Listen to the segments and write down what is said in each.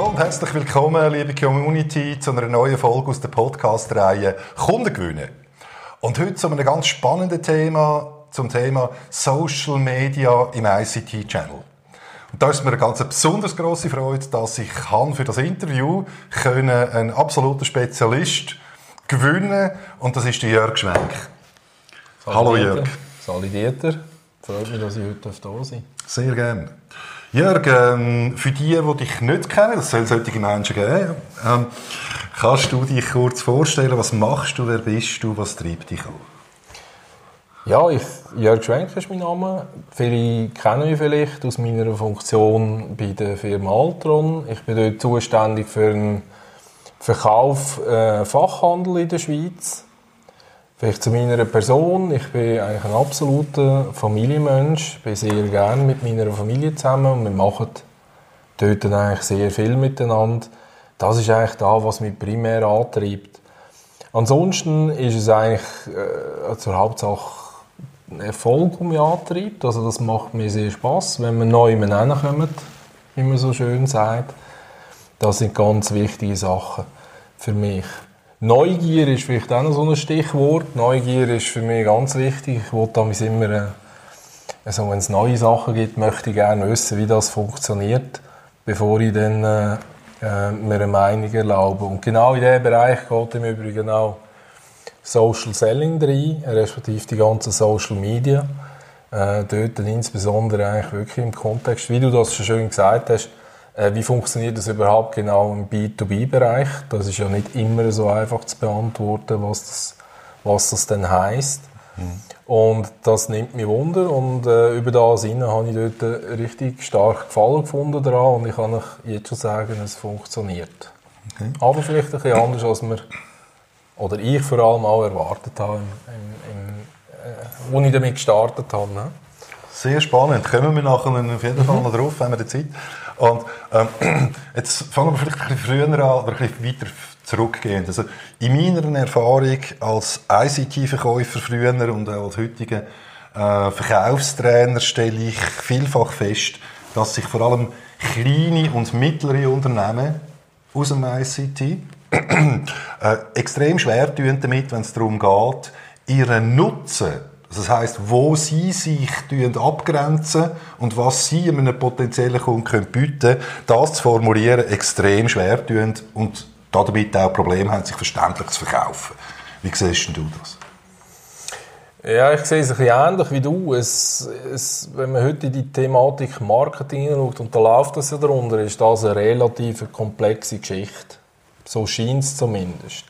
Hallo und herzlich willkommen, liebe Community, zu einer neuen Folge aus der Podcast-Reihe Kunden gewinnen. Und heute zu einem ganz spannenden Thema, zum Thema Social Media im ICT-Channel. Und da ist mir eine ganz besonders große Freude, dass ich für das Interview können einen absoluten Spezialist gewinnen und das ist der Jörg Schwenk. Hallo Jörg. Sali Dieter. Freut mich, dass ich heute da sein Sehr gerne. Jörg, ähm, für die, die dich nicht kennen, das soll solche Menschen geben, ähm, kannst du dich kurz vorstellen, was machst du, wer bist du, was treibt dich an? Ja, ich, Jörg Schwenk ist mein Name. Viele kennen mich vielleicht aus meiner Funktion bei der Firma Altron. Ich bin dort zuständig für den Verkauf äh, Fachhandel in der Schweiz. Vielleicht zu meiner Person. Ich bin eigentlich ein absoluter Familienmensch. Ich bin sehr gerne mit meiner Familie zusammen und wir machen dort eigentlich sehr viel miteinander. Das ist eigentlich das, was mich primär antreibt. Ansonsten ist es eigentlich äh, zur Hauptsache ein Erfolg, der mich antreibt. Also das macht mir sehr Spaß, wenn wir neu kommen, wie man so schön sagt. Das sind ganz wichtige Sachen für mich. Neugier ist vielleicht auch noch so ein Stichwort. Neugier ist für mich ganz wichtig. Ich wollte damals immer, äh, also wenn es neue Sachen gibt, möchte ich gerne wissen, wie das funktioniert, bevor ich dann äh, äh, mir eine Meinung erlaube. Und genau in diesem Bereich geht im Übrigen auch Social Selling rein, respektive die ganzen Social Media. Äh, dort insbesondere eigentlich wirklich im Kontext, wie du das schon schön gesagt hast, wie funktioniert das überhaupt genau im B2B-Bereich? Das ist ja nicht immer so einfach zu beantworten, was das, was das denn heisst. Mhm. Und das nimmt mich Wunder und äh, über das hinein habe ich dort richtig stark Gefallen gefunden daran und ich kann euch jetzt schon sagen, es funktioniert. Okay. Aber vielleicht ein bisschen anders, als wir, oder ich vor allem auch erwartet habe, im, im, im, äh, als ich damit gestartet habe. Ne? Sehr spannend. Kommen wir nachher auf jeden Fall noch drauf, wenn wir die Zeit und ähm, jetzt fangen wir vielleicht ein bisschen früher an oder ein bisschen weiter zurückgehend. Also in meiner Erfahrung als ICT-Verkäufer früher und auch als heutiger äh, Verkaufstrainer stelle ich vielfach fest, dass sich vor allem kleine und mittlere Unternehmen aus dem ICT äh, extrem schwer tun damit, wenn es darum geht, ihren Nutzen das heißt, wo sie sich abgrenzen und was sie einem potenziellen Kunden bieten können, das zu formulieren, extrem schwer tun und damit auch Probleme haben, sich verständlich zu verkaufen. Wie siehst du das? Ja, ich sehe es ein bisschen ähnlich wie du. Es, es, wenn man heute in die Thematik Marketing schaut, und da läuft das ja darunter, ist das eine relativ komplexe Geschichte. So scheint es zumindest.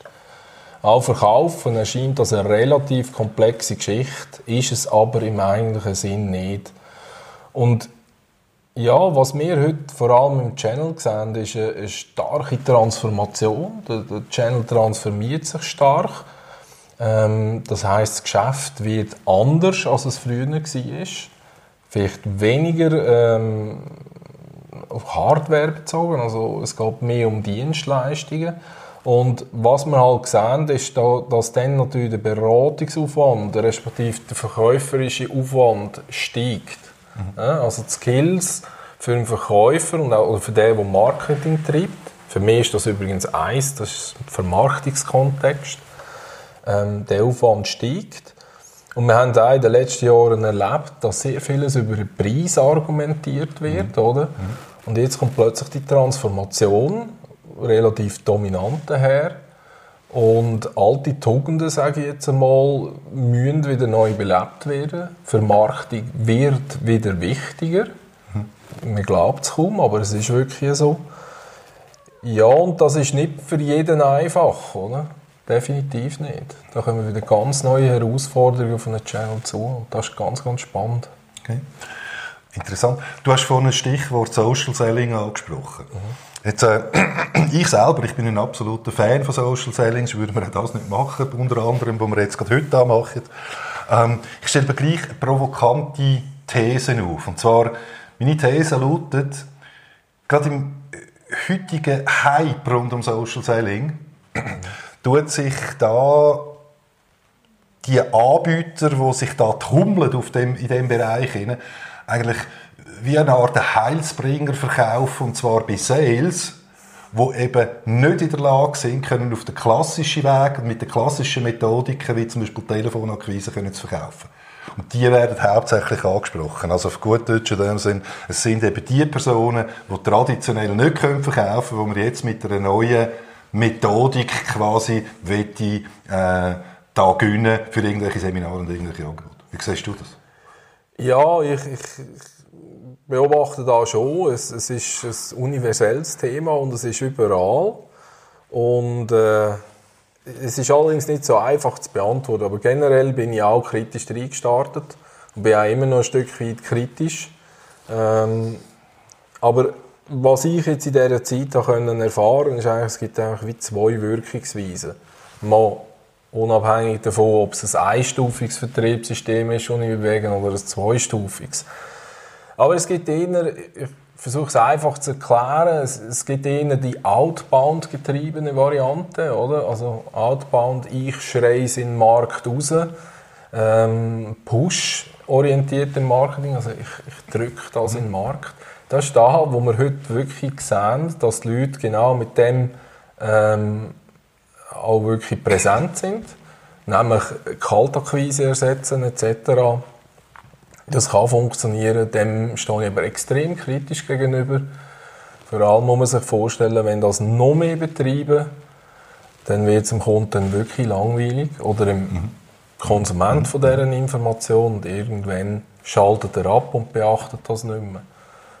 Auch Verkaufen erscheint das eine relativ komplexe Geschichte, ist es aber im eigentlichen Sinn nicht. Und ja, was wir heute vor allem im Channel sehen, ist eine, eine starke Transformation. Der, der, Channel transformiert sich stark. Ähm, das heißt, das Geschäft wird anders, als es früher war. Vielleicht weniger ähm, auf Hardware bezogen, also es geht mehr um Dienstleistungen. Und was wir halt sehen, ist, dass dann natürlich der Beratungsaufwand, respektive der verkäuferische Aufwand steigt. Mhm. Also die Skills für den Verkäufer und auch für den, der Marketing treibt. Für mich ist das übrigens eins, das ist der Vermarktungskontext. Ähm, der Aufwand steigt. Und wir haben auch in den letzten Jahren erlebt, dass sehr vieles über den Preis argumentiert wird, mhm. oder? Mhm. Und jetzt kommt plötzlich die Transformation relativ dominant daher. Und alte Tugenden, sage ich jetzt einmal, müssen wieder neu belebt werden. Vermarktung wird wieder wichtiger. Man glaubt es kaum, aber es ist wirklich so. Ja, und das ist nicht für jeden einfach, oder? Definitiv nicht. Da kommen wieder ganz neue Herausforderungen auf einen Channel zu. Und das ist ganz, ganz spannend. Okay. Interessant. Du hast vorhin ein Stichwort Social Selling angesprochen. Mhm. Jetzt, äh, ich selber, ich bin ein absoluter Fan von Social Selling, würde man das nicht machen, unter anderem, was wir jetzt gerade heute machen. Ähm, ich stelle mir gleich provokante Thesen auf. Und zwar, meine These lautet, gerade im heutigen Hype rund um Social Selling, tut sich da die Anbieter, die sich da tummeln auf dem, in diesem Bereich, eigentlich wie eine Art Heilsbringer verkaufen, und zwar bei Sales, die eben nicht in der Lage sind, können auf den klassischen Weg mit den klassischen Methodiken, wie zum Beispiel Telefonakquise, können zu verkaufen. Und die werden hauptsächlich angesprochen. Also auf gut Deutsch in dem Sinn, es sind eben die Personen, die traditionell nicht können verkaufen können, die wir jetzt mit einer neuen Methodik quasi wette, äh, da gewinnen für irgendwelche Seminare und irgendwelche Angebote. Wie siehst du das? Ja, ich, ich, beobachte da schon. Es, es ist ein universelles Thema und es ist überall. Und äh, es ist allerdings nicht so einfach zu beantworten. Aber generell bin ich auch kritisch reingestartet und bin auch immer noch ein Stück weit kritisch. Ähm, aber was ich jetzt in dieser Zeit erfahren konnte, ist eigentlich, es gibt eigentlich wie zwei Wirkungsweisen. Mal unabhängig davon, ob es ein einstufiges Vertriebssystem ist, ich bewege, oder ein zweistufiges. Aber es gibt eher, ich versuche es einfach zu erklären, es, es gibt eher die outbound getriebene Variante, oder? Also outbound, ich schreie es in den Markt raus. Ähm, Push-orientierter Marketing, also ich, ich drücke das in den Markt. Das ist da, wo wir heute wirklich sehen, dass die Leute genau mit dem ähm, auch wirklich präsent sind, nämlich Kaltakquise ersetzen etc. Das kann funktionieren, dem stehe ich aber extrem kritisch gegenüber. Vor allem muss man sich vorstellen, wenn das noch mehr betreiben, dann wird es dem Kunden wirklich langweilig oder dem mhm. Konsument von deren Information und irgendwann schaltet er ab und beachtet das nicht mehr.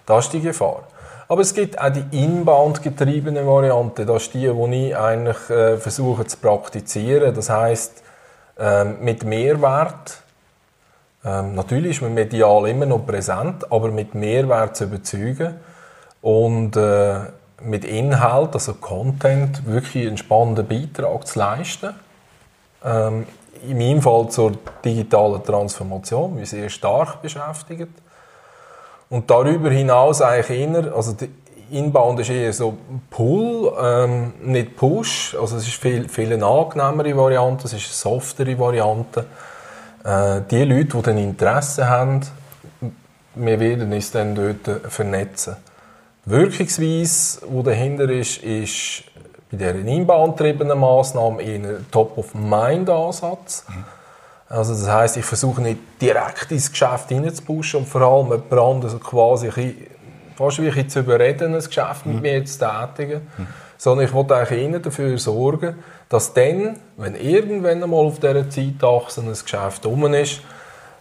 Das ist die Gefahr. Aber es gibt auch die inbound getriebene Variante. Das ist die, die ich eigentlich äh, versuche zu praktizieren. Das heißt äh, mit Mehrwert ähm, natürlich ist man medial immer noch präsent, aber mit Mehrwert zu überzeugen und äh, mit Inhalt, also Content, wirklich einen spannenden Beitrag zu leisten. Ähm, in meinem Fall zur digitalen Transformation, wie sehr stark beschäftigt. Und darüber hinaus eigentlich eher, also Inbound ist eher so Pull, ähm, nicht Push. Also es ist viel, viel eine angenehmere Variante, es ist eine softere Variante. Äh, die Leute, die dann Interesse haben, wir werden uns dann dort vernetzen. Die Wirkungsweise, die dahinter ist, ist bei dieser inbound-getriebenen Massnahme eher ein Top-of-Mind-Ansatz. Mhm. Also das heisst, ich versuche nicht direkt ins Geschäft hineinzupushen und vor allem jemand anderes quasi bisschen, fast wie ein zu überreden, ein Geschäft mit mhm. mir zu tätigen. Mhm. Sondern ich wollte eigentlich ihnen dafür sorgen, dass dann, wenn irgendwann einmal auf dieser Zeitachse ein Geschäft um ist,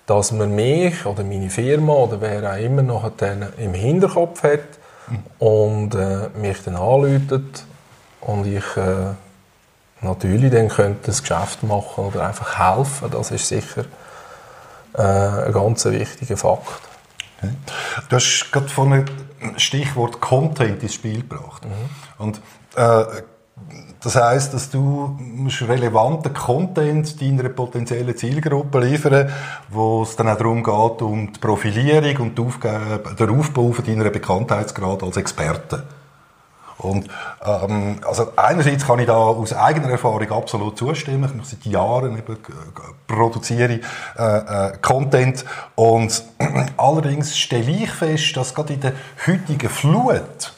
dass man mich oder meine Firma oder wer auch immer noch im Hinterkopf hat und äh, mich dann anläutet und ich äh, natürlich dann könnte das Geschäft machen oder einfach helfen. Das ist sicher äh, ein ganz wichtiger Fakt. Okay. Du hast gerade von einem Stichwort Content ins Spiel gebracht. Mhm. Und äh, das heißt, dass du relevanten Content deiner potenziellen Zielgruppe liefern, wo es dann auch darum geht, um die Profilierung und die Aufgabe, den Aufbau von deiner Bekanntheitsgrad als Experte. Und ähm, also einerseits kann ich da aus eigener Erfahrung absolut zustimmen. Ich seit Jahren eben, produziere äh, äh, Content und allerdings stelle ich fest, dass gerade in der heutigen Flut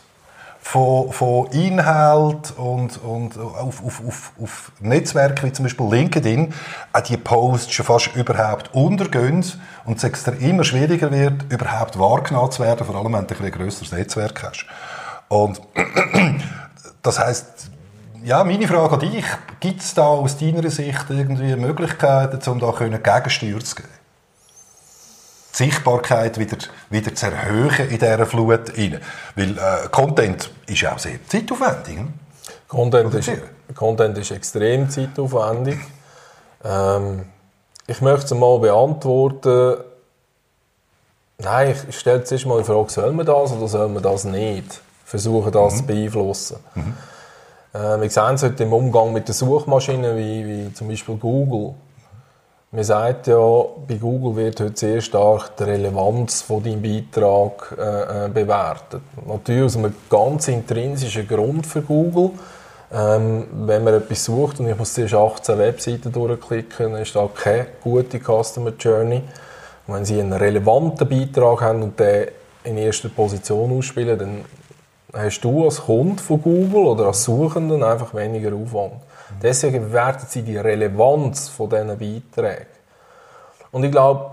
von, von Inhalt und, und auf, auf, auf, auf Netzwerken wie zum Beispiel LinkedIn auch die Posts schon fast überhaupt untergehen und es immer schwieriger wird, überhaupt wahrgenommen zu werden, vor allem wenn du ein grösseres Netzwerk hast. Und das heißt, ja, meine Frage an dich, gibt es da aus deiner Sicht irgendwie Möglichkeiten, um da Gegensteuer zu geben? Die Sichtbarkeit wieder, wieder zu erhöhen in dieser Flut rein. Weil äh, Content ist ja auch sehr zeitaufwendig. Hm? Content, ist, Content ist extrem zeitaufwendig. Ähm, ich möchte es mal beantworten. Nein, ich stelle zuerst mal die Frage, soll man das oder soll man das nicht? Versuchen, das mhm. zu beeinflussen. Mhm. Äh, wir sehen es heute im Umgang mit den Suchmaschinen wie, wie zum Beispiel Google. Man sagt ja, bei Google wird heute sehr stark die Relevanz von deinem Beitrag äh, äh, bewertet. Natürlich aus einem ganz intrinsischen Grund für Google. Ähm, wenn man etwas sucht und ich muss zuerst 18 Webseiten durchklicken, ist da keine gute Customer Journey. Wenn Sie einen relevanten Beitrag haben und den in erster Position ausspielen, dann hast du als Kunde von Google oder als Suchenden einfach weniger Aufwand. Deswegen bewerten sie die Relevanz von diesen Beiträgen. Und ich glaube,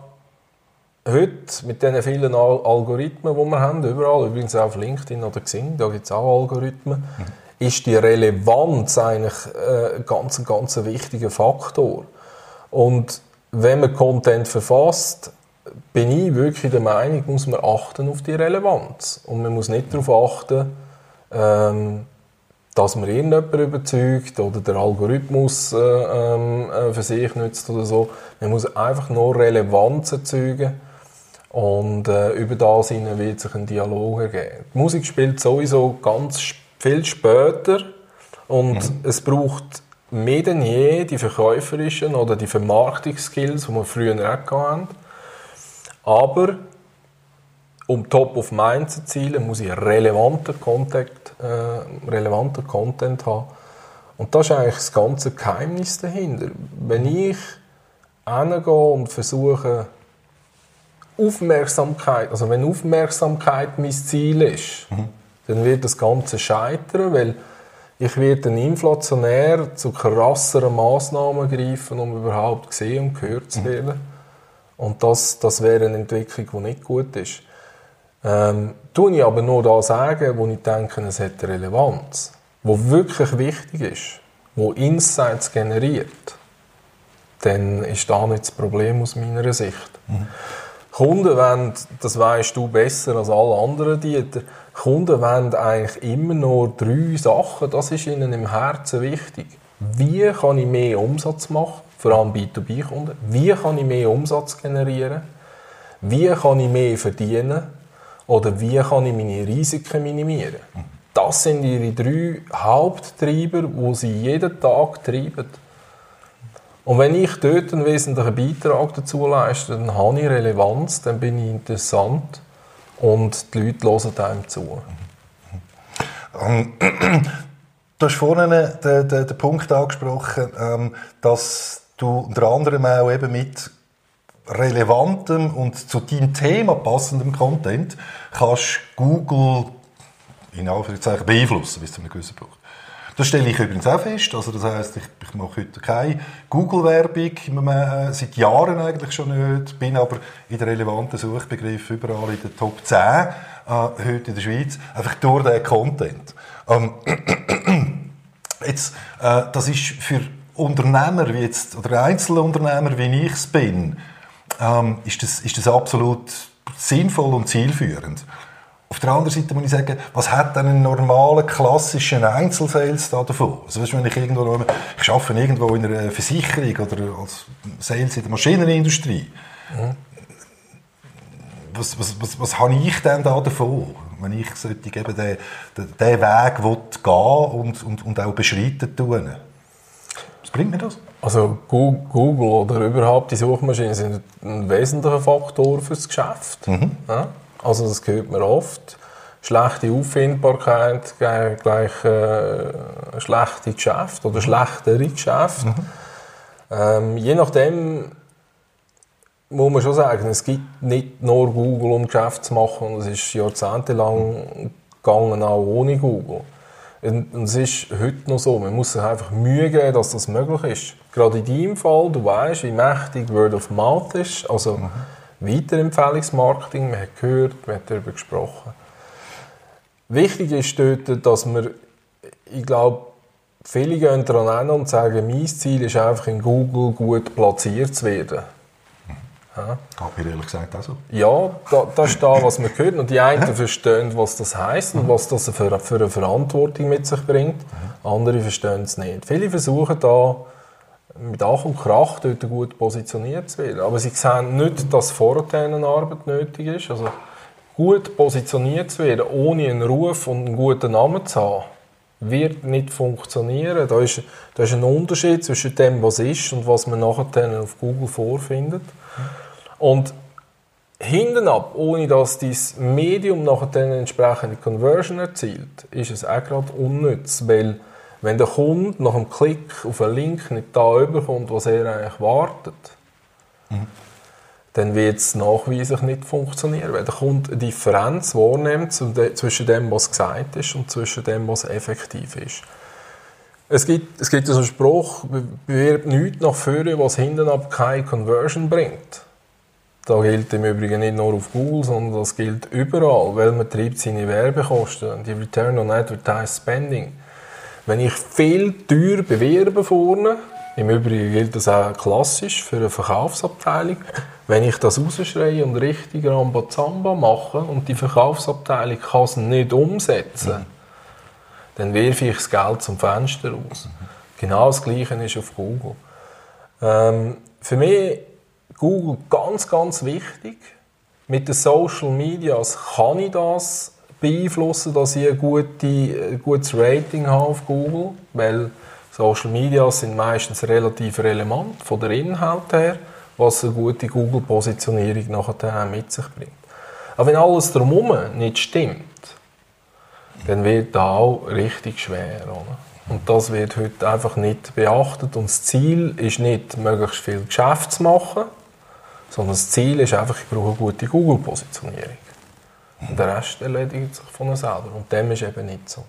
heute mit den vielen Al Algorithmen, die wir haben, überall, übrigens auch auf LinkedIn oder Xing, da gibt es auch Algorithmen, mhm. ist die Relevanz eigentlich äh, ein ganz, ganz wichtiger Faktor. Und wenn man Content verfasst, bin ich wirklich der Meinung, muss man achten auf die Relevanz. Und man muss nicht darauf achten, ähm, dass man irgendjemanden überzeugt oder der Algorithmus äh, ähm, äh, für sich nützt oder so. Man muss einfach nur Relevanz erzeugen und äh, über das wird sich ein Dialog ergeben. Die Musik spielt sowieso ganz viel später und mhm. es braucht mehr denn je die verkäuferischen oder die Vermarktungsskills, die wir früher auch hatten. Aber um Top of Mind zu erzielen, muss ich relevanten Content, äh, relevanten Content haben. Und das ist eigentlich das ganze Geheimnis dahinter. Wenn ich hingehe und versuche, Aufmerksamkeit, also wenn Aufmerksamkeit mein Ziel ist, mhm. dann wird das Ganze scheitern, weil ich werde dann inflationär zu krasseren Massnahmen greifen, um überhaupt gesehen und gehört zu mhm. werden. Mhm. Und das, das wäre eine Entwicklung, die nicht gut ist. Ähm, tue ich aber nur da sagen, wo ich denke, es hat Relevanz, wo wirklich wichtig ist, wo Insights generiert, dann ist da nicht das Problem aus meiner Sicht. Mhm. Kunden wollen, das weißt du besser als alle anderen Dieter, Kunden wollen eigentlich immer nur drei Sachen, das ist ihnen im Herzen wichtig. Wie kann ich mehr Umsatz machen? vor allem B2B-Kunden. Wie kann ich mehr Umsatz generieren? Wie kann ich mehr verdienen? Oder wie kann ich meine Risiken minimieren? Das sind ihre drei Haupttreiber, die sie jeden Tag treiben. Und wenn ich dort einen wesentlichen Beitrag dazu leiste, dann habe ich Relevanz, dann bin ich interessant und die Leute hören einem zu. Ähm, du hast vorhin den, den, den Punkt angesprochen, ähm, dass du unter anderem auch eben mit relevantem und zu deinem Thema passendem Content kannst Google in Anführungszeichen beeinflussen bis zu einem gewissen Punkt. Das stelle ich übrigens auch fest. Also das heißt, ich, ich mache heute keine Google-Werbung, äh, seit Jahren eigentlich schon nicht, bin aber in den relevanten Suchbegriffen überall in den Top 10 äh, heute in der Schweiz, einfach durch den Content. Ähm, jetzt, äh, das ist für Unternehmer wie jetzt, oder Einzelunternehmer wie ich es bin, ähm, ist, das, ist das absolut sinnvoll und zielführend. Auf der anderen Seite muss ich sagen, was hat denn ein normaler, klassischer Einzelsales da davon? Also, weißt, wenn ich irgendwo, ich arbeite irgendwo in einer Versicherung oder als Sales in der Maschinenindustrie. Mhm. Was, was, was, was habe ich denn da davon, wenn ich eben den, den, den Weg gehen und, und, und auch beschreiten tun? Was bringt mir das? Also Google oder überhaupt die Suchmaschinen sind ein wesentlicher Faktor fürs Geschäft. Mhm. Ja? Also das hört man oft. Schlechte Auffindbarkeit gleich äh, schlechte Geschäft oder schlechtere Geschäft. Mhm. Ähm, je nachdem muss man schon sagen, es gibt nicht nur Google, um Geschäft zu machen. Es ist jahrzehntelang gegangen, auch ohne Google. Und, es ist heute noch so, man muss sich einfach Mühe geben, dass das möglich ist. Gerade in deinem Fall, du weißt, wie mächtig Word of Mouth ist, also mhm. Weiterempfehlungsmarketing, man hat gehört, man hat darüber gesprochen. Wichtig ist dort, dass man, ich glaube, viele gehen daran und sagen, mein Ziel ist einfach in Google gut platziert zu werden. Ja. Geht mir ehrlich gesagt auch so. Ja, da, das ist da, was wir hören. Und die einen verstehen, was das heisst und was das für, für eine Verantwortung mit sich bringt. Andere verstehen es nicht. Viele versuchen da mit Ach und Krach dort gut positioniert zu werden. Aber sie sehen nicht, dass vor denen Arbeit nötig ist. Also gut positioniert zu werden, ohne einen Ruf und einen guten Namen zu haben, wird nicht funktionieren. Da ist, da ist ein Unterschied zwischen dem, was ist und was man nachher auf Google vorfindet. Und hinten ab, ohne dass dieses Medium nachher dann entsprechende Conversion erzielt, ist es auch gerade unnütz, weil wenn der Kunde nach einem Klick auf einen Link nicht da überkommt, was er eigentlich wartet, mhm. dann wird es nachweislich nicht funktionieren, weil der Kunde eine Differenz wahrnimmt zwischen dem, was gesagt ist und zwischen dem, was effektiv ist. Es gibt, es gibt so einen Spruch, bewirbt nichts nach vorne, was hinten ab keine Conversion bringt. Da gilt im Übrigen nicht nur auf Google, sondern das gilt überall, weil man treibt seine Werbekosten, die Return on Advertised Spending. Wenn ich viel teuer bewerbe vorne, im Übrigen gilt das auch klassisch für eine Verkaufsabteilung, wenn ich das rausschreie und richtig Rambazamba mache und die Verkaufsabteilung kann es nicht umsetzen, dann werfe ich das Geld zum Fenster raus. Genau das Gleiche ist auf Google. Ähm, für mich Google ganz, ganz wichtig. Mit den Social Medias kann ich das beeinflussen, dass ich ein, gute, ein gutes Rating habe auf Google, weil Social Medias sind meistens relativ relevant von der Inhalt her, was eine gute Google-Positionierung nachher mit sich bringt. Aber wenn alles drumherum nicht stimmt, dann wird das auch richtig schwer. Oder? Und das wird heute einfach nicht beachtet. Und das Ziel ist nicht, möglichst viel Geschäft zu machen, sondern das Ziel ist einfach, ich brauche eine gute Google-Positionierung. Und der Rest erledigt sich von selber. Und dem ist eben nicht so.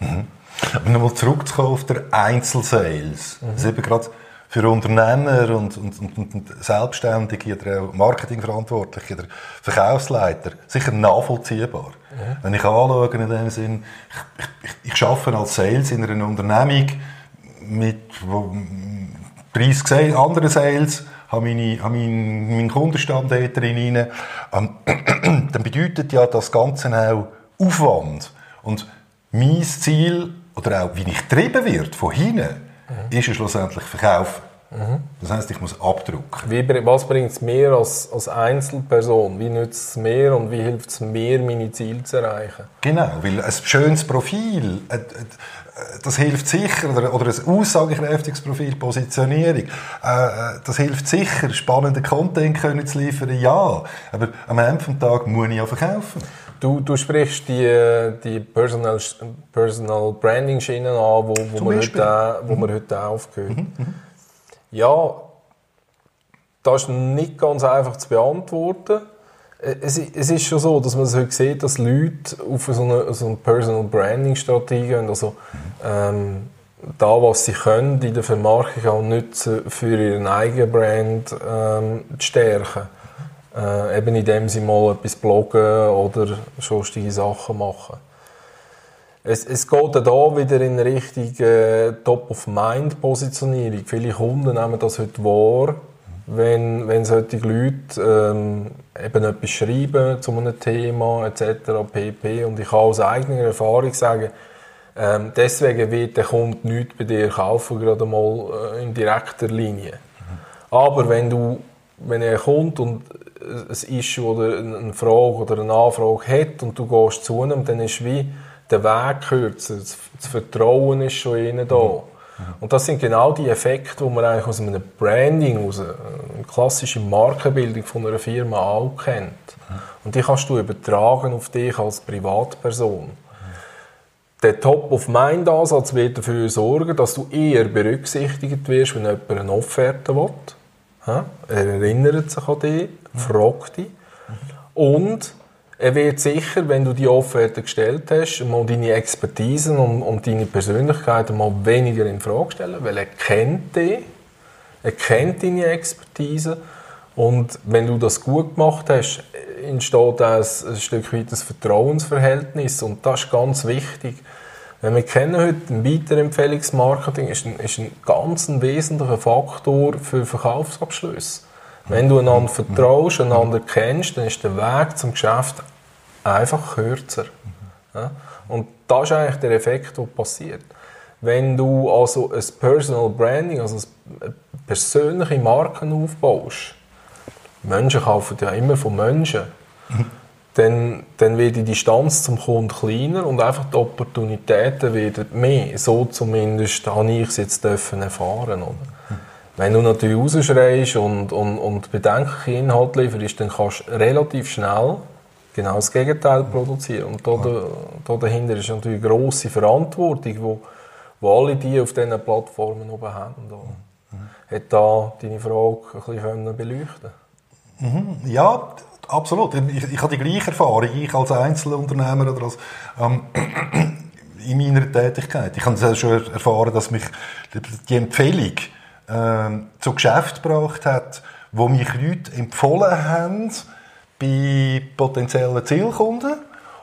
Mhm. Aber nochmal zurückzukommen auf der Einzelsales. Mhm. Das ist eben gerade für Unternehmer und, und, und, und Selbstständige oder auch Marketingverantwortliche oder Verkaufsleiter sicher nachvollziehbar. Mhm. Wenn ich anschaue, in dem Sinn, ich, ich, ich arbeite als Sales in einer Unternehmung mit 30 anderen Sales, habe, meine, habe meinen, meinen Kundenstamm dort drin, ähm, dann bedeutet ja das Ganze auch Aufwand. Und mein Ziel, oder auch wie ich getrieben wird von hinten, mhm. ist ja schlussendlich Verkaufen. Mhm. Das heisst, ich muss abdrucken. Wie, was bringt es mir als, als Einzelperson? Wie nützt es mir und wie hilft es mir, meine Ziele zu erreichen? Genau, weil ein schönes Profil, das hilft sicher, oder, oder ein aussagekräftiges Profil, Positionierung, äh, äh, das hilft sicher, spannenden Content können zu liefern, ja. Aber am Ende des Tages muss ich ja verkaufen. Du, du sprichst die, die Personal, Personal Branding Schienen an, wo, wo, man heute, wo mhm. man heute aufgehört. Mhm. Ja, das ist nicht ganz einfach zu beantworten. Es, es, ist schon so, dass man heute sieht, dass Leute auf so eine, so eine Personal Branding Strategie gehen. Also, ähm, da, was sie können, in der Vermarktung auch nutzen, für ihren eigenen Brand ähm, zu stärken. Äh, eben indem sie mal etwas bloggen oder sonstige Sachen machen. Es, es geht da wieder in Richtung äh, Top-of-Mind-Positionierung. Viele Kunden nehmen das heute wahr, wenn, wenn solche Leute ähm, eben etwas schreiben zu einem Thema etc. pp. Und ich kann aus eigener Erfahrung sagen, ähm, deswegen wird der Kunde nichts bei dir kaufen, gerade mal äh, in direkter Linie. Mhm. Aber wenn du, wenn er kommt und ein Issue oder eine Frage oder eine Anfrage hat und du gehst zu ihm, dann ist wie der Weg kürzer, das Vertrauen ist schon innen da. Mhm. Und das sind genau die Effekte, die man eigentlich aus einem Branding, aus einer klassischen Markenbildung von einer Firma auch kennt. Und die kannst du übertragen auf dich als Privatperson. Der Top-of-Mind-Ansatz wird dafür sorgen, dass du eher berücksichtigt wirst, wenn jemand eine Offerte will. Er erinnert sich an dich, fragt dich. Und er wird sicher, wenn du die Offerte gestellt hast, mal deine Expertisen und, und deine Persönlichkeit mal weniger in Frage stellen, weil er kennt dich, er kennt deine Expertise und wenn du das gut gemacht hast, entsteht ein, ein Stück weit das Vertrauensverhältnis und das ist ganz wichtig. Wenn wir kennen heute, ein Weiterempfehlungsmarketing ist ein, ist ein ganz ein wesentlicher Faktor für Verkaufsabschlüsse. Wenn du einander vertraust, einander kennst, dann ist der Weg zum Geschäft einfach kürzer. Ja? Und das ist eigentlich der Effekt, der passiert. Wenn du also ein Personal Branding, also eine persönliche Marken aufbaust, Menschen kaufen ja immer von Menschen, dann, dann wird die Distanz zum Kunden kleiner und einfach die Opportunitäten werden mehr. So zumindest habe ich es jetzt erfahren. Oder? Wenn du natürlich rausschreist und, und, und bedenkliche Inhalte lieferst, dann kannst du relativ schnell genau das Gegenteil produzieren. Und da, da dahinter ist natürlich eine grosse Verantwortung, wo, wo alle die auf diesen Plattformen oben haben. Mhm. Hat da deine Frage ein bisschen beleuchten Mhm. Ja, absolut. Ich, ich habe die gleiche Erfahrung, ich als Einzelunternehmer oder als, ähm, in meiner Tätigkeit. Ich habe schon erfahren, dass mich die Empfehlung ähm, zu Geschäft gebracht hat, wo mich Leute empfohlen haben bei potenziellen Zielkunden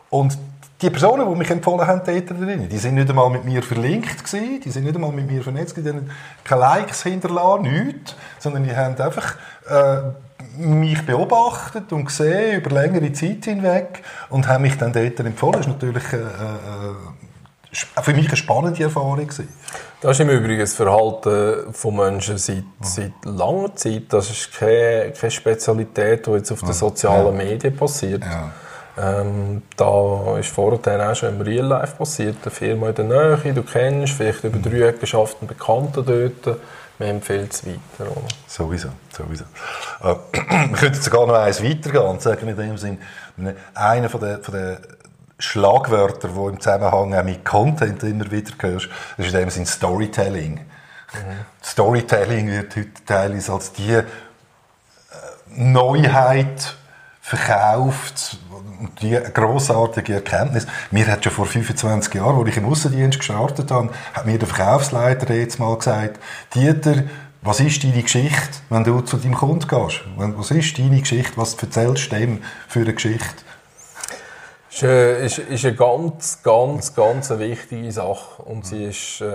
und die Personen, die mich empfohlen haben, dort drin, die sind nicht einmal mit mir verlinkt gewesen, die sind nicht einmal mit mir vernetzt die haben keine Likes hinterlassen, nichts, sondern die haben einfach äh, mich beobachtet und gesehen über längere Zeit hinweg und haben mich dann dort empfohlen. Das ist natürlich äh, äh, für mich eine spannende Erfahrung gewesen. Das ist im Übrigen das Verhalten von Menschen seit, seit langer Zeit. Das ist keine, keine Spezialität, die jetzt auf den sozialen ja. Medien passiert. Ja. Ähm, da ist vorher auch schon im Real Life passiert. Eine Firma in der Nähe, du kennst, vielleicht über drei Eigenschaften Bekannte dort. Man empfiehlt es weiter. Oder? Sowieso, sowieso. Äh, wir könnten sogar noch eins weitergehen und sagen in dem Sinn, einer von der, von der Schlagwörter, die im Zusammenhang auch mit Content immer wieder hörst, das ist in dem Sinn Storytelling. Mhm. Storytelling wird heute teilweise als die äh, Neuheit verkauft, und die grossartige Erkenntnis. Mir hat schon vor 25 Jahren, als ich im Außendienst gestartet habe, hat mir der Verkaufsleiter jetzt mal gesagt, Dieter, was ist deine Geschichte, wenn du zu deinem Kunden gehst? Was ist deine Geschichte? Was erzählst du dem für eine Geschichte? Ist, äh, ist, ist eine ganz, ganz, ganz eine wichtige Sache. Und sie ist, äh,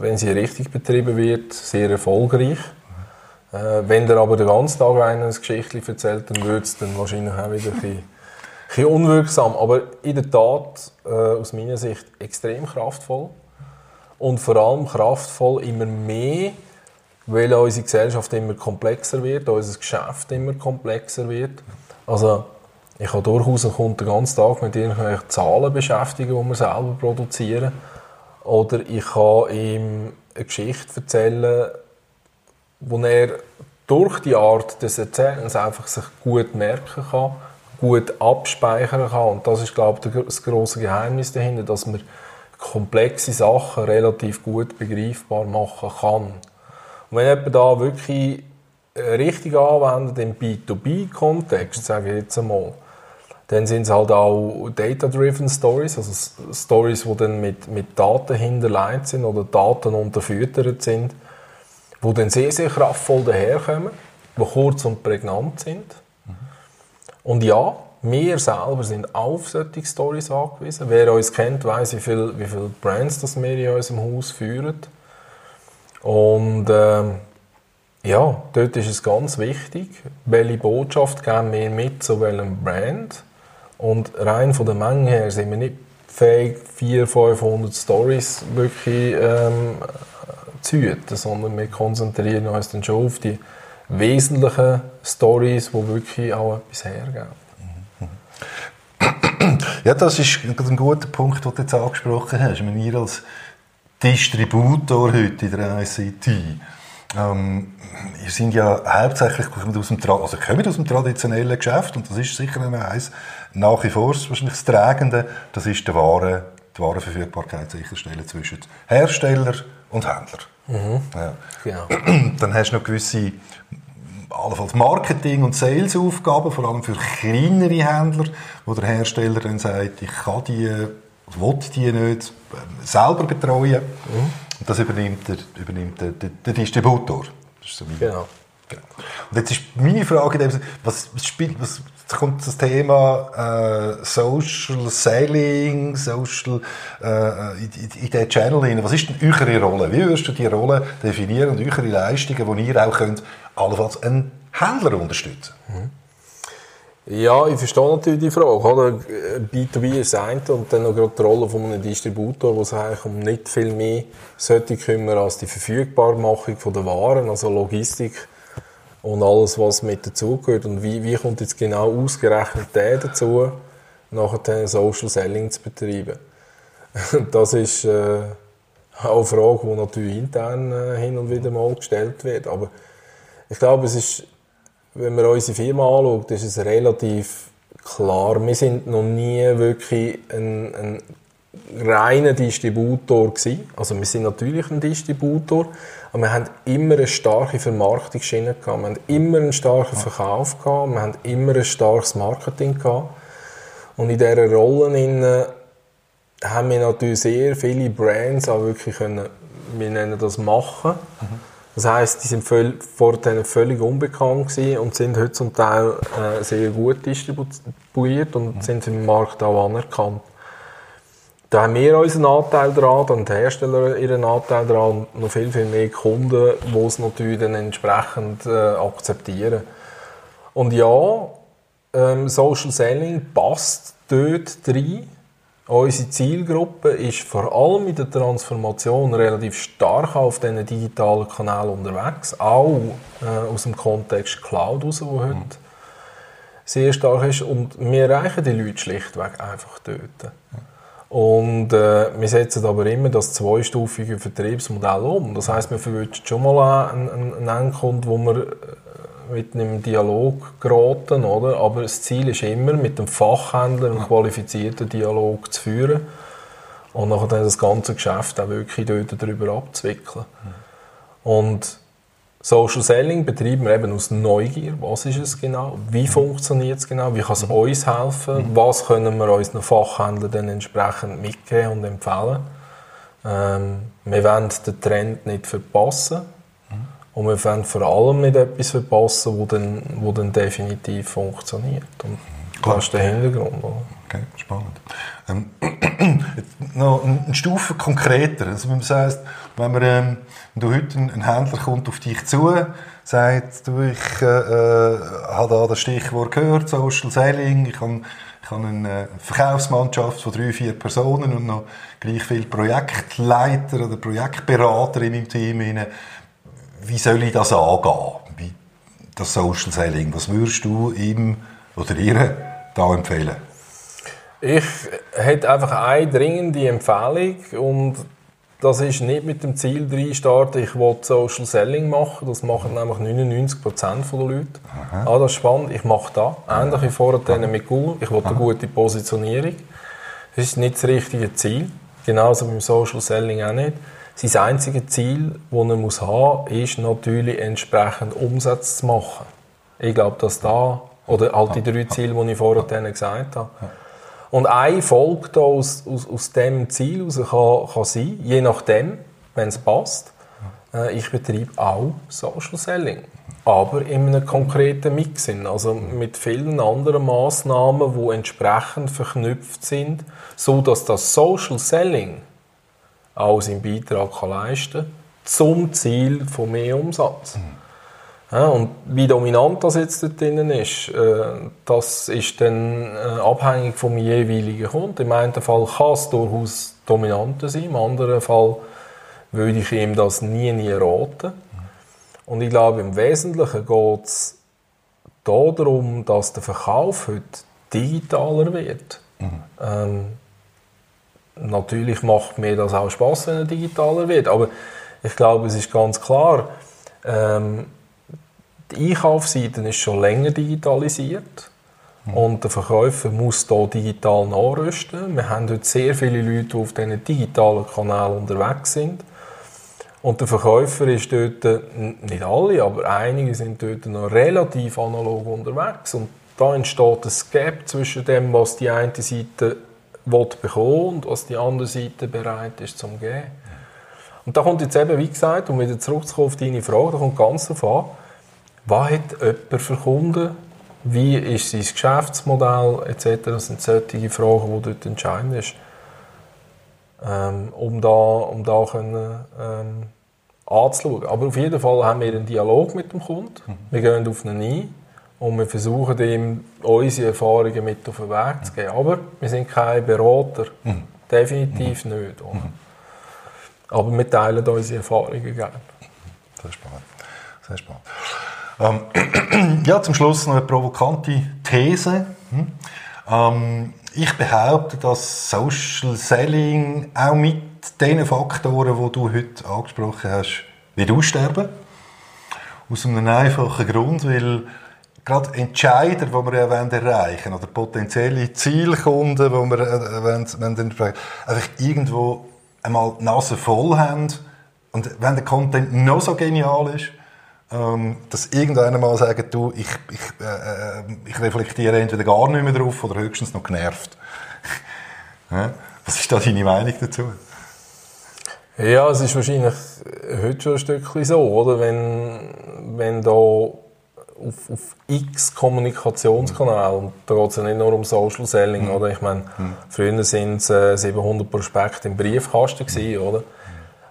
wenn sie richtig betrieben wird, sehr erfolgreich. Äh, wenn der aber den ganzen Tag einer ein Geschichtchen erzählt, dann wird es dann wahrscheinlich auch wieder ein bisschen, bisschen unwirksam. Aber in der Tat, aus meiner Sicht, extrem kraftvoll. Und vor allem kraftvoll immer mehr, weil unsere Gesellschaft immer komplexer wird, unser Geschäft immer komplexer wird. Also, ich habe durchaus einen Kunden den ganzen Tag mit irgendwelchen Zahlen beschäftigen, die wir selber produzieren. Oder ich kann ihm eine Geschichte erzählen, wo er durch die Art des Erzählens einfach sich gut merken kann, gut abspeichern kann. Und das ist, glaube ich, das große Geheimnis dahinter, dass man komplexe Sachen relativ gut begreifbar machen kann. Und wenn jemand da wirklich richtig anwendet im B2B-Kontext, sage ich jetzt einmal, dann sind es halt auch Data-Driven Stories, also Stories, die dann mit, mit Daten hinterlegt sind oder Daten unterfüttert sind die dann sehr, sehr kraftvoll daherkommen, die kurz und prägnant sind. Mhm. Und ja, wir selber sind auf solche Stories angewiesen. Wer uns kennt, weiß, wie viele wie viel Brands das wir in unserem Haus führen. Und ähm, ja, dort ist es ganz wichtig, welche Botschaft geben wir mit zu welchem Brand. Und rein von der Menge her sind wir nicht fähig, 400, 500 Stories wirklich ähm, zu hüten, sondern wir konzentrieren uns dann schon auf die wesentlichen Stories, die wirklich auch etwas hergeben. Ja, das ist ein guter Punkt, den du jetzt angesprochen hast. Wir als Distributor heute in der ICT, ähm, wir sind ja hauptsächlich aus dem, also kommen aus dem traditionellen Geschäft und das ist sicher eins, nach wie vor wahrscheinlich das Tragende, das ist die Ware, die Warenverfügbarkeit sicherstellen zwischen Hersteller und Händler. Mhm. Ja. Genau. Dann hast du noch gewisse allenfalls Marketing- und Sales-Aufgaben, vor allem für kleinere Händler, wo der Hersteller dann sagt, ich kann die, will die nicht selber betreuen. Mhm. Und das übernimmt der, übernimmt der, der, der Distributor. Das ist so genau. genau. Und jetzt ist meine Frage, was, was, spielt, was Jetzt kommt das Thema äh, Social Selling, Social äh, in, in den Channel hinein. Was ist denn eure Rolle? Wie würdest du die Rolle definieren und eure Leistungen, die ihr auch könnt, allenfalls einen Händler unterstützen? Mhm. Ja, ich verstehe natürlich die Frage. Oder? B2B ist ein und dann noch gerade die Rolle von einem Distributor, der sich eigentlich um nicht viel mehr sollte kümmern als die Verfügbarmachung der Waren, also Logistik und alles, was mit dazugehört. Und wie, wie kommt jetzt genau ausgerechnet der dazu, nachher Social Selling zu betreiben? Das ist äh, auch eine Frage, die natürlich intern äh, hin und wieder mal gestellt wird. Aber ich glaube, es ist, wenn man unsere Firma anschaut, ist es relativ klar, wir sind noch nie wirklich ein, ein reiner Distributor gewesen. Also wir sind natürlich ein Distributor, aber wir haben immer eine starke Vermarktungsschiene gehabt. Wir haben immer einen starken Verkauf gehabt. Wir haben immer ein starkes Marketing gehabt. Und in dieser Rolle haben wir natürlich sehr viele Brands auch wirklich können, wir nennen das machen. Mhm. Das heisst, die sind vorher völlig unbekannt gewesen und sind heute zum Teil äh, sehr gut distribuiert und mhm. sind im Markt auch anerkannt. Da haben wir unseren Anteil daran, dann die Hersteller ihren Anteil daran und noch viel, viel mehr Kunden, die es natürlich dann entsprechend äh, akzeptieren. Und ja, ähm, Social Selling passt dort rein. Unsere Zielgruppe ist vor allem in der Transformation relativ stark auf diesen digitalen Kanälen unterwegs, auch äh, aus dem Kontext Cloud raus, wo heute mhm. sehr stark ist. Und wir erreichen die Leute schlichtweg einfach dort. Und äh, wir setzen aber immer das zweistufige Vertriebsmodell um. Das heißt, wir verwünschen schon mal einen, einen Endkunden, wo wir äh, mit einem Dialog geraten, oder? Aber das Ziel ist immer, mit dem Fachhändler einen qualifizierten Dialog zu führen und nachher dann das ganze Geschäft auch wirklich dort darüber abzuwickeln. Und Social Selling betreiben wir eben aus Neugier. Was ist es genau? Wie funktioniert es genau? Wie kann es mhm. uns helfen? Mhm. Was können wir unseren Fachhändlern dann entsprechend mitgeben und empfehlen? Ähm, wir wollen den Trend nicht verpassen. Und wir wollen vor allem nicht etwas verpassen, das dann, wo dann definitiv funktioniert. Und das ist der Hintergrund. Oder? Okay, spannend. Ähm, noch eine Stufe konkreter. Also, das heisst, wenn, man, ähm, wenn du heute ein, Händler kommt auf dich zu, sagt, du, ich äh, äh, habe da das Stichwort gehört, Social Selling, ich habe, ich habe eine Verkaufsmannschaft von drei, vier Personen und noch gleich viele Projektleiter oder Projektberater in meinem Team. Wie soll ich das angehen? Wie das Social Selling? Was würdest du ihm oder ihr da empfehlen? Ich hätte einfach eine dringende Empfehlung und das ist nicht mit dem Ziel drin starten, ich will Social Selling machen. Das machen nämlich 99% der Leute. Aha. Ah, das ist spannend, ich mache das. Ähnlich wie vorher mit Google. Ich will eine gute Positionierung. Das ist nicht das richtige Ziel. Genauso beim Social Selling auch nicht. Sein einziges Ziel, das er muss haben muss, ist natürlich entsprechend Umsätze zu machen. Ich glaube, dass da, oder halt die drei Ziele, die ich vorher gesagt habe. Und eine Folge aus, aus, aus diesem Ziel heraus kann, kann sein, je nachdem, wenn es passt, äh, ich betreibe auch Social Selling. Aber in einem konkreten Mix. Also mit vielen anderen Massnahmen, die entsprechend verknüpft sind, so dass das Social Selling auch seinen Beitrag kann leisten kann zum Ziel von mehr Umsatz. Mhm. Ja, und wie dominant das jetzt dort drin ist, äh, das ist dann äh, abhängig vom jeweiligen Kunden. Im einen Fall kann es durchaus dominanter sein, im anderen Fall würde ich ihm das nie, nie raten. Und ich glaube, im Wesentlichen geht es darum, dass der Verkauf heute digitaler wird. Mhm. Ähm, natürlich macht mir das auch Spaß, wenn er digitaler wird, aber ich glaube, es ist ganz klar, ähm, die Einkaufsseite ist schon länger digitalisiert. Mhm. Und der Verkäufer muss hier digital nachrüsten. Wir haben heute sehr viele Leute, die auf diesen digitalen Kanälen unterwegs sind. Und der Verkäufer ist dort, nicht alle, aber einige sind dort noch relativ analog unterwegs. Und da entsteht ein Gap zwischen dem, was die eine Seite will bekommen und was die andere Seite bereit ist zum geben. Und da kommt jetzt eben, wie gesagt, um wieder zurückzukommen auf deine Frage, da kommt ganz darauf an, was hat jemand für Kunden? Wie ist sein Geschäftsmodell etc.? Das sind solche Fragen, die dort entscheidend sind. Ähm, um da, um da können, ähm, anzuschauen. Aber auf jeden Fall haben wir einen Dialog mit dem Kunden. Mhm. Wir gehen auf ihn ein und wir versuchen ihm unsere Erfahrungen mit auf den Weg zu geben. Aber wir sind keine Berater. Mhm. Definitiv mhm. nicht. Mhm. Aber wir teilen unsere Erfahrungen gerne. Sehr spannend. Sehr spannend. Ähm, ja, zum Schluss noch eine provokante These. Hm? Ähm, ich behaupte, dass Social Selling auch mit den Faktoren, die du heute angesprochen hast, wird aussterben. Aus einem einfachen Grund, weil gerade Entscheider, die wir ja erreichen wollen, oder potenzielle Zielkunden, die wir äh, wollen, wollen, einfach irgendwo einmal die Nase voll haben und wenn der Content noch so genial ist, ähm, dass irgendeiner mal sagt, du, ich, ich, äh, äh ich reflektiere entweder gar nicht mehr drauf oder höchstens noch genervt. Was ist da deine Meinung dazu? Ja, es ist wahrscheinlich heute schon ein Stückchen so, oder? Wenn, wenn da auf, auf x Kommunikationskanälen, und da geht es ja nicht nur um Social Selling, mhm. oder? Ich meine, mhm. früher waren es äh, 700 Prospekte im Briefkasten gewesen, oder?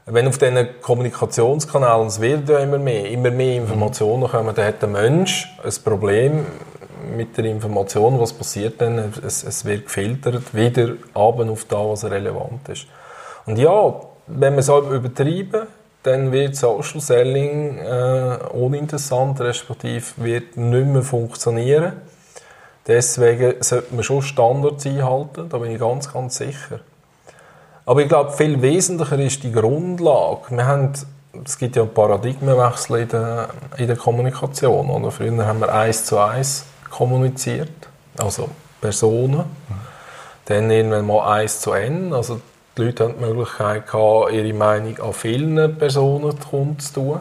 Wenn auf diesen Kommunikationskanälen, es wird ja immer mehr, immer mehr Informationen kommen, dann hat der Mensch ein Problem mit der Information, was passiert dann, es, es wird gefiltert, wieder abend auf das, was relevant ist. Und ja, wenn wir es übertreiben, dann wird Social Selling äh, uninteressant, respektive wird nicht mehr funktionieren. Deswegen sollte man schon Standards einhalten, da bin ich ganz, ganz sicher. Aber ich glaube, viel wesentlicher ist die Grundlage. Wir haben, es gibt ja einen Paradigmenwechsel in der, in der Kommunikation. Oder? Früher haben wir eins zu eins kommuniziert, also Personen. Mhm. Dann irgendwann mal eins zu n, also die Leute haben die Möglichkeit gehabt, ihre Meinung an vielen Personen zu tun.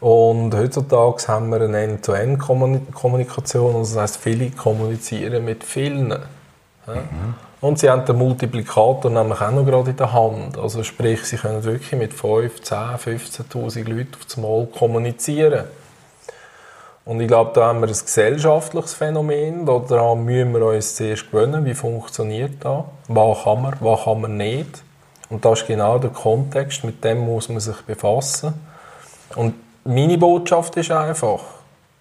Und heutzutage haben wir eine End-to-End-Kommunikation, also das heisst, viele kommunizieren mit vielen. Mhm. Und sie haben den Multiplikator nämlich auch noch gerade in der Hand. Also sprich, sie können wirklich mit 5, 10, 15'000 Leuten auf Mal kommunizieren. Und ich glaube, da haben wir ein gesellschaftliches Phänomen. Daran müssen wir uns zuerst gewöhnen, wie funktioniert das, was kann man, was kann man nicht. Und das ist genau der Kontext, mit dem muss man sich befassen. Und meine Botschaft ist einfach,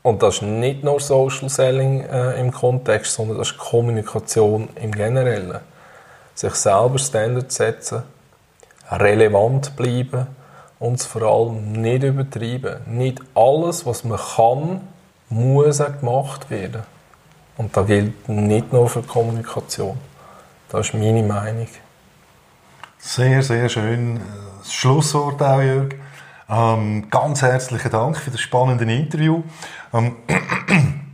und das ist nicht nur Social Selling äh, im Kontext, sondern das ist Kommunikation im Generellen. Sich selber Standards setzen, relevant bleiben und vor allem nicht übertreiben. Nicht alles, was man kann, muss auch gemacht werden. Und das gilt nicht nur für Kommunikation. Das ist meine Meinung. Sehr, sehr schön. Das Schlusswort auch, Jörg. Ähm, ganz herzlichen Dank für das spannende Interview. Ähm,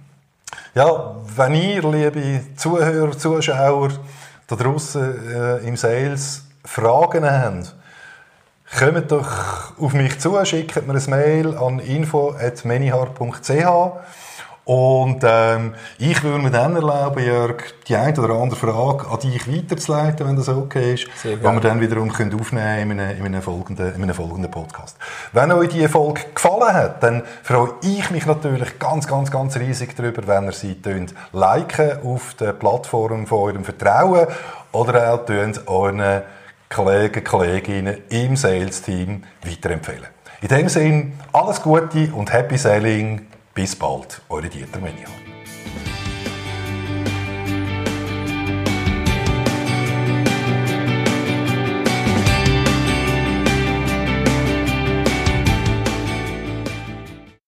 ja, wenn ihr, liebe Zuhörer, Zuschauer da draußen äh, im Sales Fragen habt, kommt doch auf mich zu, schickt mir ein Mail an info.menihar.ch und ähm, ich würde mir dann erlauben, Jörg, die eine oder andere Frage an dich weiterzuleiten, wenn das okay ist, die wir dann wiederum können aufnehmen in einem, in, einem folgenden, in einem folgenden Podcast. Wenn euch diese Folge gefallen hat, dann freue ich mich natürlich ganz, ganz, ganz riesig darüber, wenn ihr sie liken auf der Plattform von eurem Vertrauen oder auch euren Kollegen, Kolleginnen im Sales-Team weiterempfehlen. In dem Sinne, alles Gute und Happy Selling. Bis bald, eure Dieter Menion.